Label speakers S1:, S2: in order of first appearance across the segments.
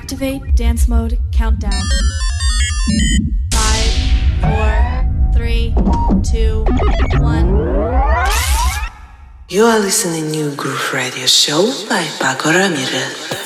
S1: Activate dance mode countdown. Five, four, three, two, one.
S2: You are listening to New Groove Radio Show by Pako Ramirez.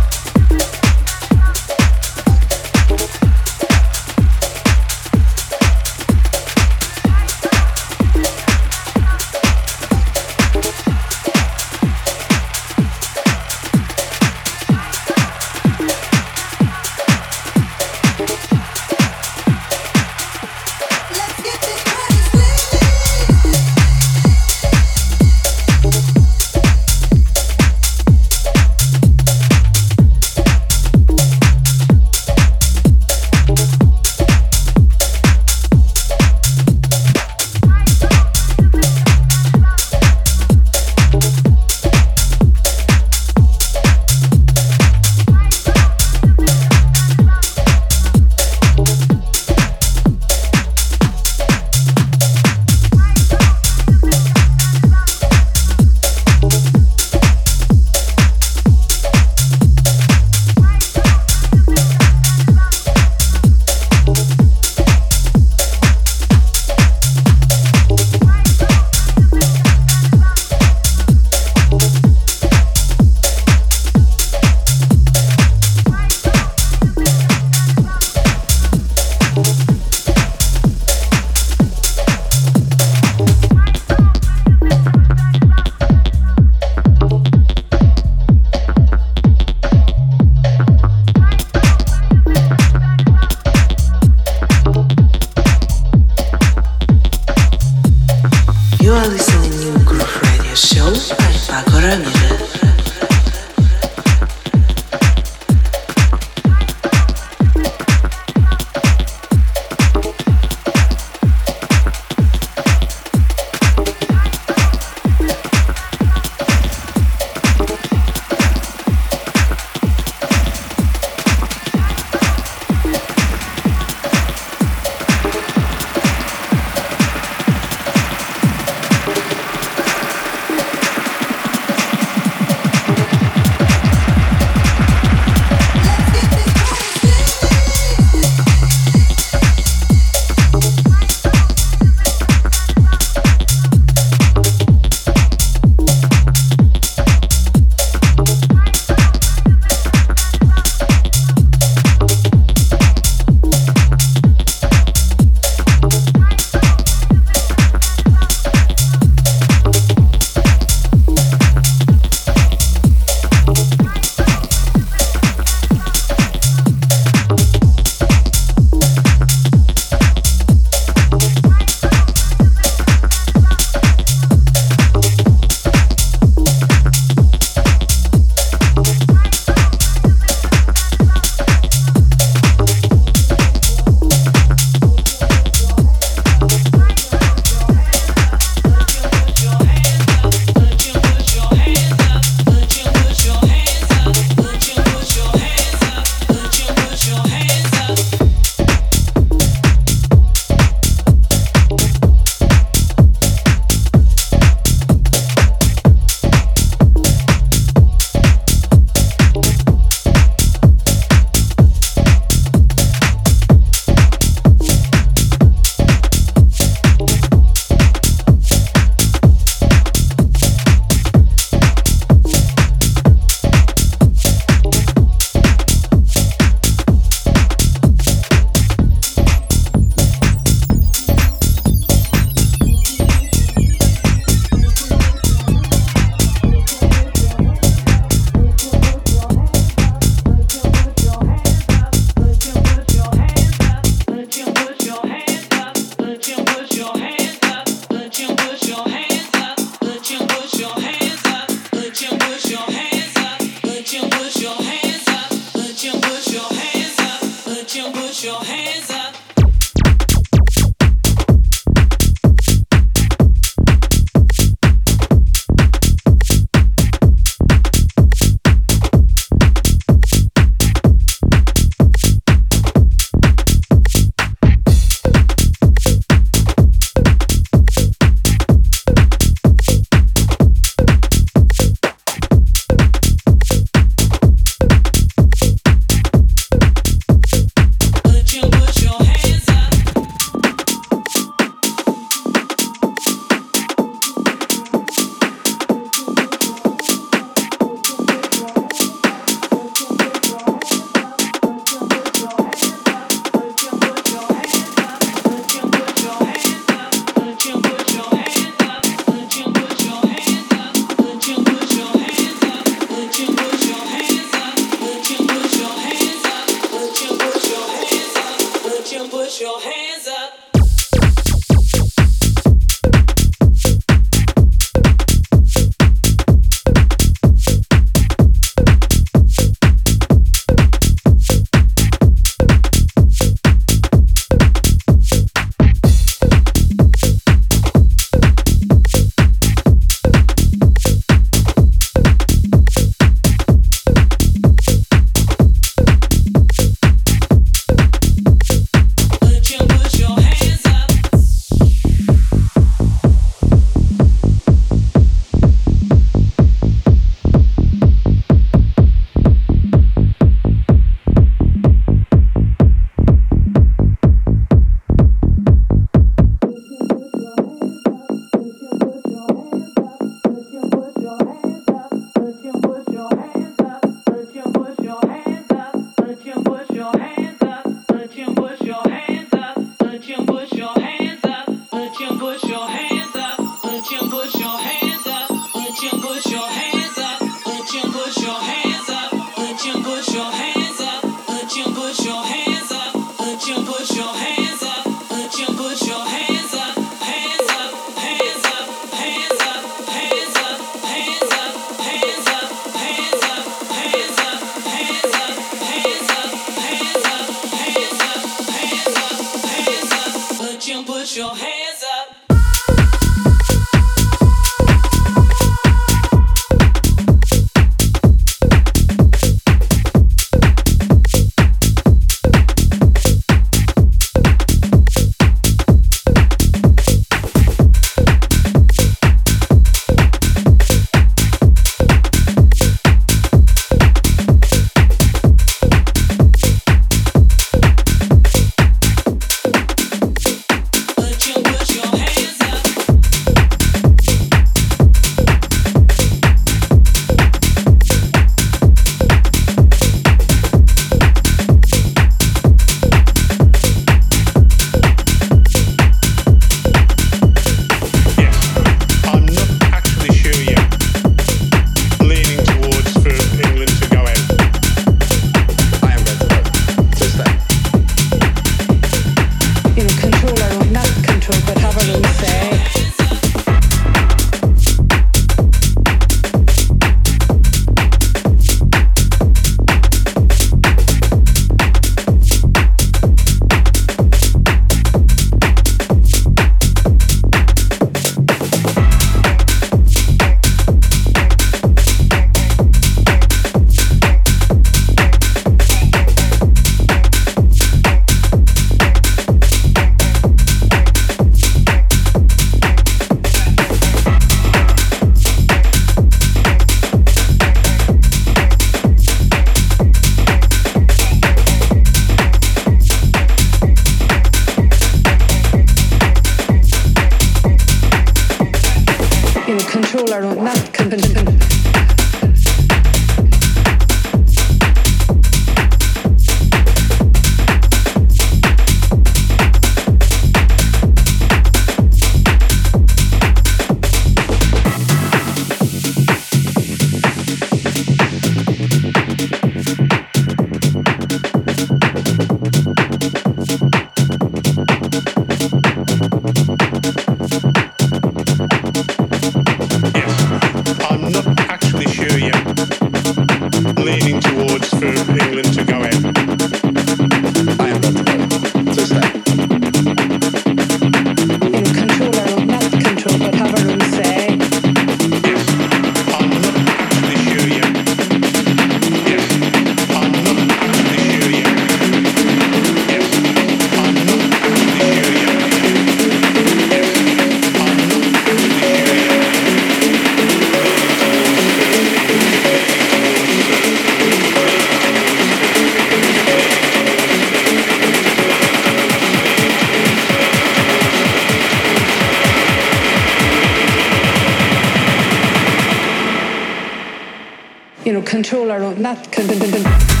S3: you know, control our own.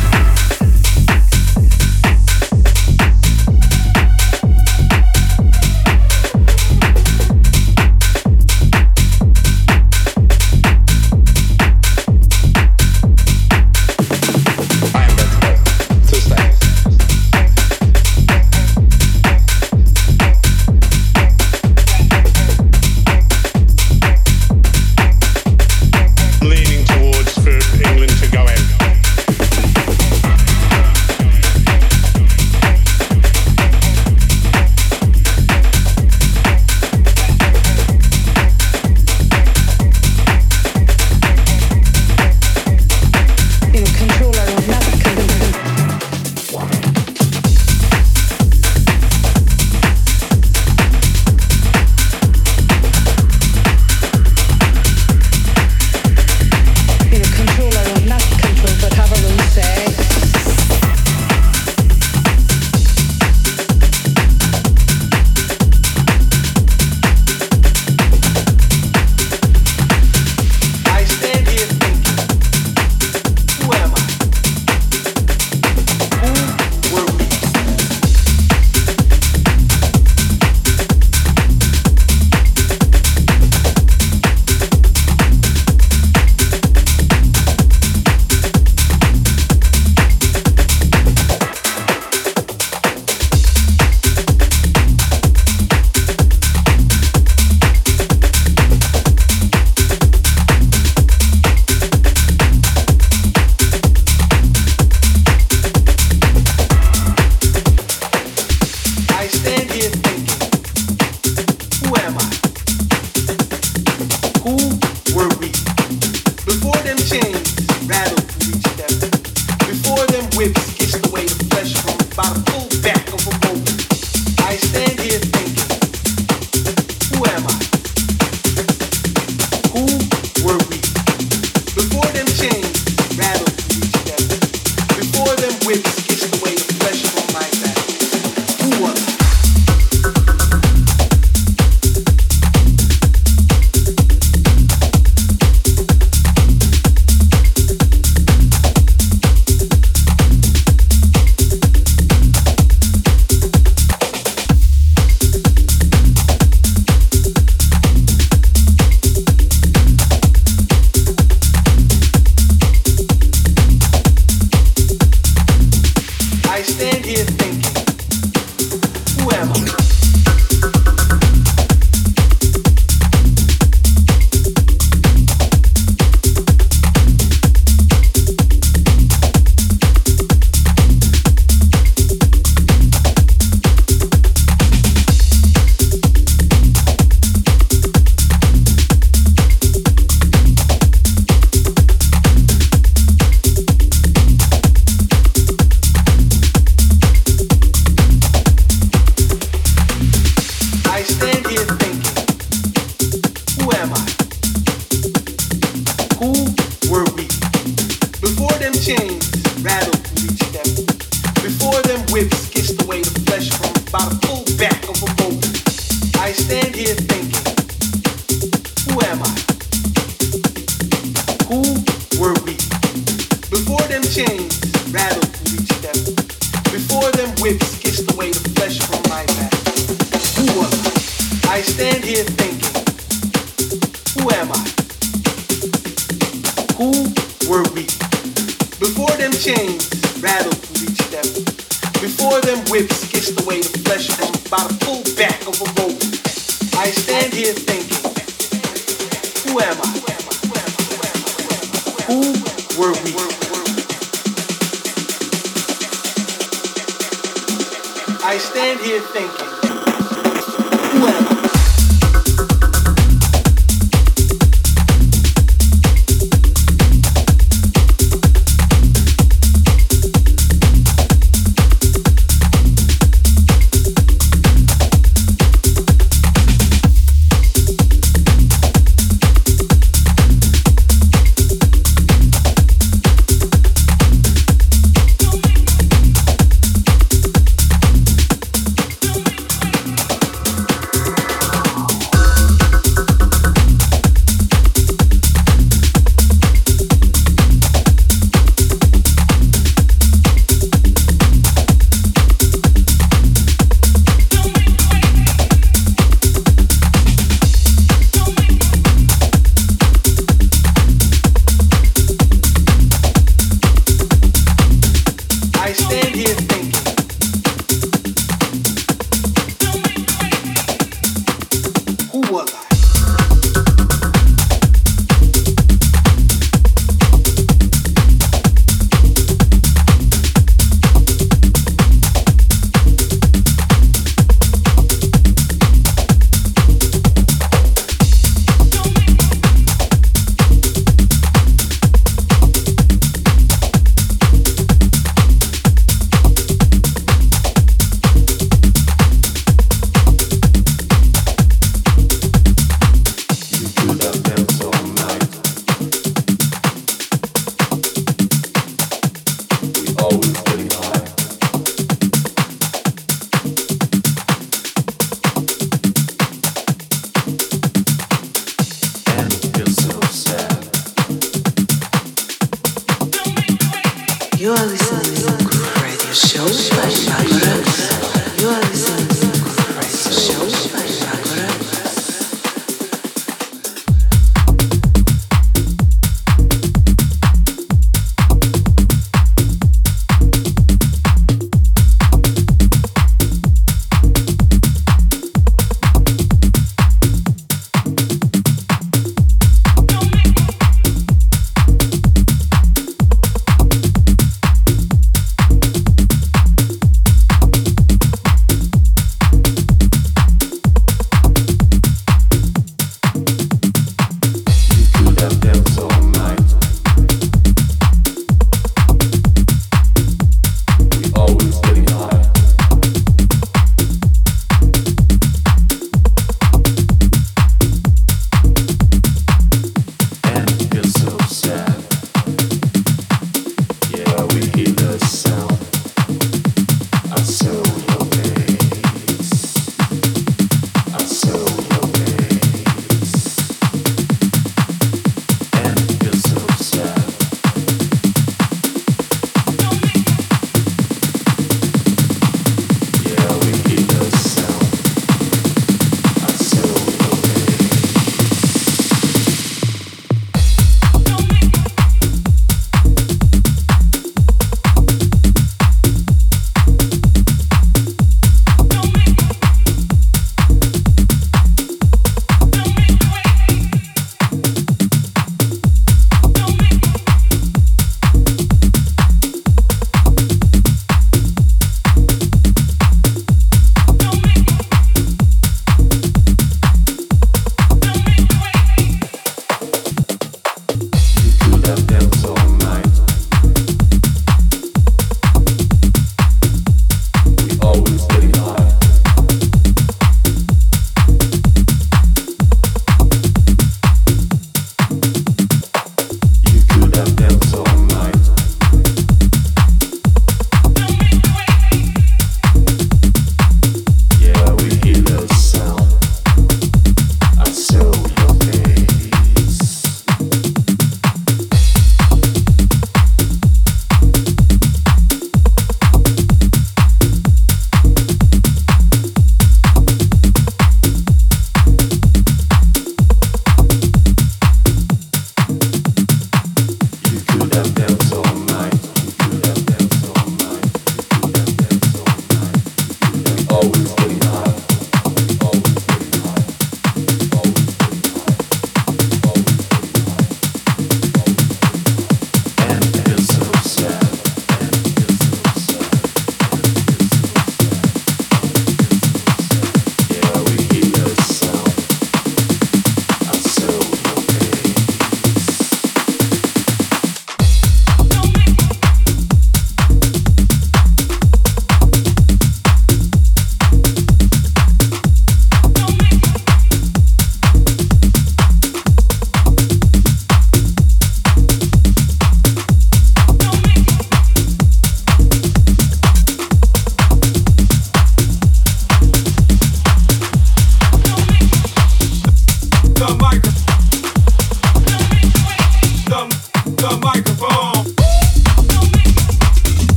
S3: I stand here thinking.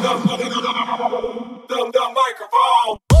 S3: the, the, dum dum microphone.